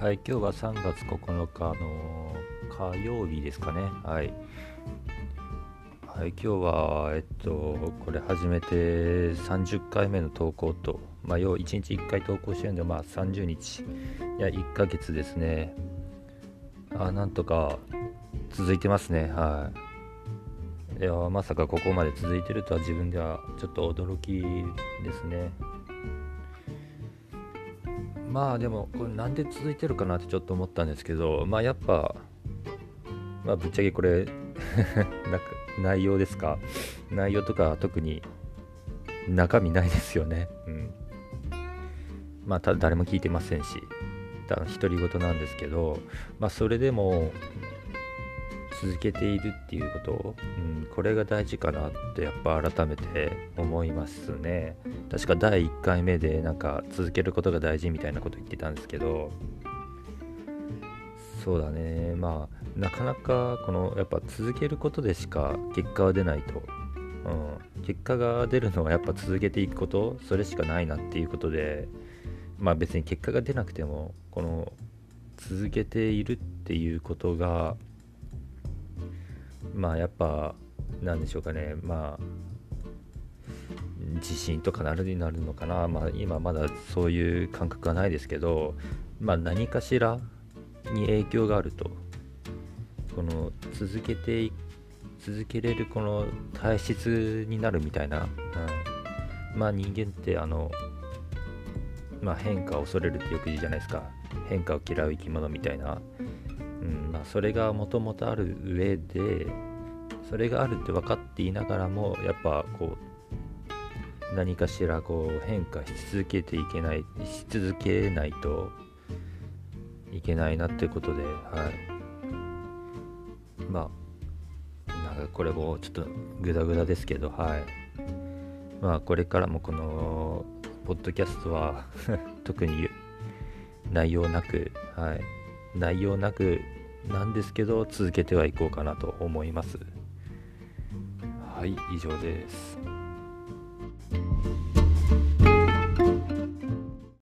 はい、今日は3月9日の火曜日ですかね。はい。はい、今日は、えっと、これ初めて30回目の投稿と、まあ、要1日1回投稿してるんで、まあ、30日、いや、1ヶ月ですね。あ、なんとか続いてますね。はい。いや、まさかここまで続いてるとは自分ではちょっと驚きですね。まあでもこれなんで続いてるかなってちょっと思ったんですけどまあやっぱまあぶっちゃけこれ なんか内容ですか？内容とか特に中身ないですよね。うん。まあた誰も聞いてませんし独り言なんですけどまあそれでも続けているっていうこと、うん、これが大事かなってやっぱ改めて思いますね。確か第1回目でなんか続けることが大事みたいなこと言ってたんですけどそうだね。まあなかなかこのやっぱ続けることでしか結果は出ないと、うん、結果が出るのはやっぱ続けていくことそれしかないなっていうことでまあ別に結果が出なくてもこの続けているっていうことがまあやっぱなんでしょうかね。まあ自信とかなるになるのかな、まあ、今まだそういう感覚はないですけど、まあ、何かしらに影響があると。この続けて続けれるこの体質になるみたいな、うん、まあ人間ってあの、まあ、変化を恐れるってよく言うじゃないですか。変化を嫌う生き物みたいな、うん。まあ、それがもともとある上でそれがあるって分かっていながらもやっぱこう何かしらこう変化し続けていけないし続けないといけないなってことではい。まあなんかこれもちょっとグダグダですけどはい。まあこれからもこのポッドキャストは 特に内容なくはい。内容なくなんですけど続けてはいこうかなと思います。はい以上です。